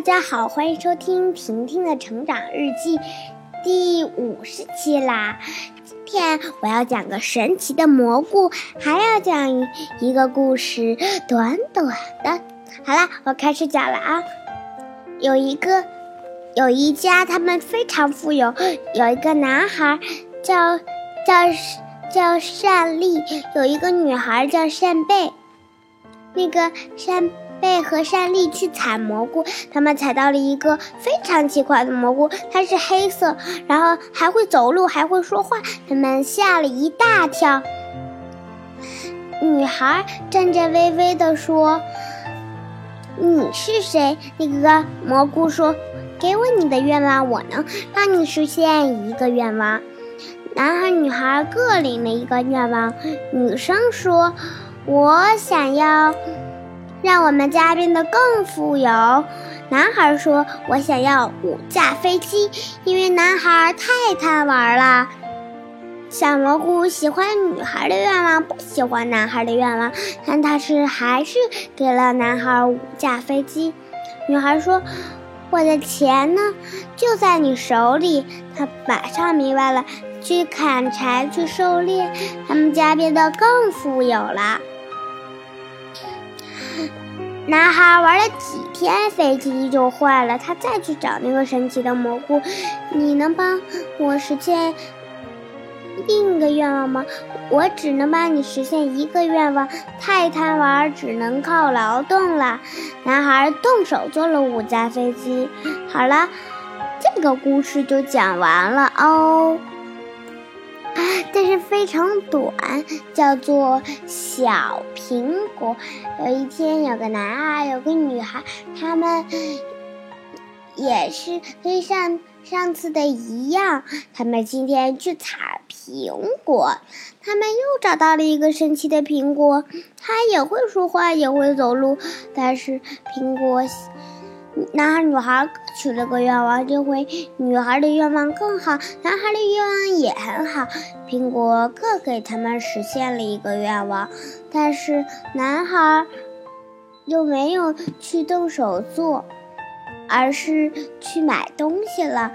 家好，欢迎收听婷婷的成长日记第五十期啦。今天我要讲个神奇的蘑菇，还要讲一个故事，短短的。好啦，我开始讲了啊。有一个，有一家，他们非常富有。有一个男孩叫叫叫善利，有一个女孩叫善贝。那个善。贝和善利去采蘑菇，他们采到了一个非常奇怪的蘑菇，它是黑色，然后还会走路，还会说话，他们吓了一大跳。女孩颤颤巍巍地说：“你是谁？”那个蘑菇说：“给我你的愿望，我能让你实现一个愿望。”男孩、女孩各领了一个愿望。女生说：“我想要。”让我们家变得更富有。男孩说：“我想要五架飞机，因为男孩太贪玩了。”小蘑菇喜欢女孩的愿望，不喜欢男孩的愿望，但他是还是给了男孩五架飞机。女孩说：“我的钱呢？就在你手里。”他马上明白了，去砍柴，去狩猎，他们家变得更富有了。男孩玩了几天，飞机就坏了。他再去找那个神奇的蘑菇，你能帮我实现另一个愿望吗？我只能帮你实现一个愿望，太贪玩，只能靠劳动了。男孩动手做了五架飞机。好了，这个故事就讲完了哦。但是非常短，叫做小苹果。有一天，有个男孩，有个女孩，他们也是跟上上次的一样，他们今天去采苹果。他们又找到了一个神奇的苹果，它也会说话，也会走路，但是苹果。男孩、女孩许了个愿望，这回女孩的愿望更好，男孩的愿望也很好。苹果各给他们实现了一个愿望，但是男孩又没有去动手做，而是去买东西了。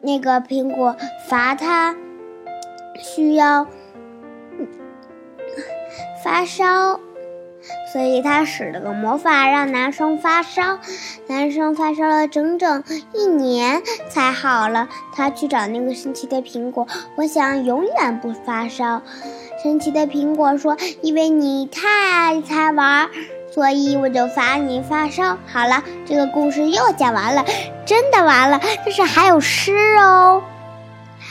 那个苹果罚他需要发烧。所以他使了个魔法，让男生发烧。男生发烧了整整一年才好了。他去找那个神奇的苹果，我想永远不发烧。神奇的苹果说：“因为你太爱贪玩，所以我就罚你发烧。”好了，这个故事又讲完了，真的完了。但是还有诗哦。